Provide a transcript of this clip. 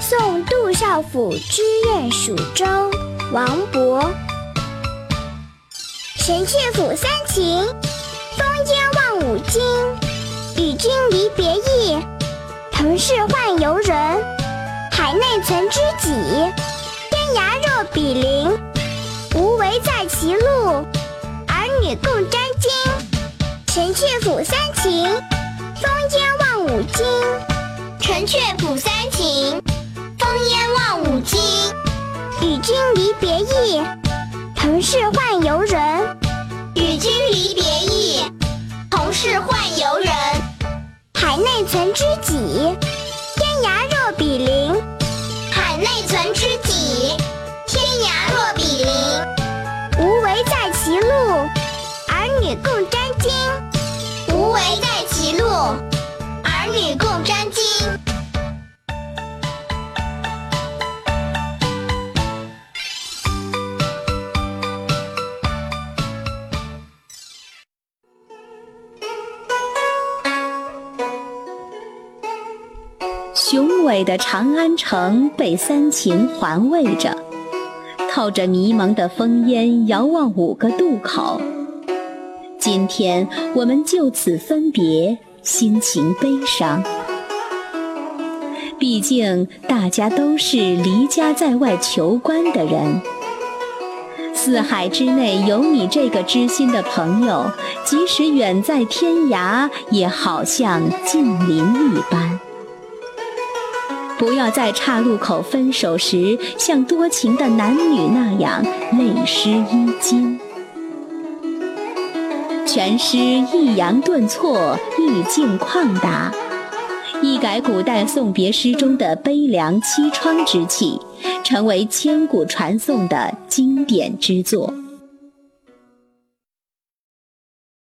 送杜少府知燕蜀州，王勃。神阙辅三秦，风烟望五津。与君离别意，同是宦游人。海内存知己，天涯若比邻。无为在歧路，儿女共沾巾。神阙辅三秦，风烟望五津。城阙辅三秦，君离别意，同是宦游人。与君离别意，同是宦游人。海内存知己，天涯若比邻。海内存知己，天涯若比邻。无为在歧路，儿女共沾雄伟的长安城被三秦环卫着，透着迷蒙的烽烟，遥望五个渡口。今天我们就此分别，心情悲伤。毕竟大家都是离家在外求官的人，四海之内有你这个知心的朋友，即使远在天涯，也好像近邻一般。不要在岔路口分手时，像多情的男女那样泪湿衣襟。全诗抑扬顿挫，意境旷达，一改古代送别诗中的悲凉凄怆之气，成为千古传颂的经典之作。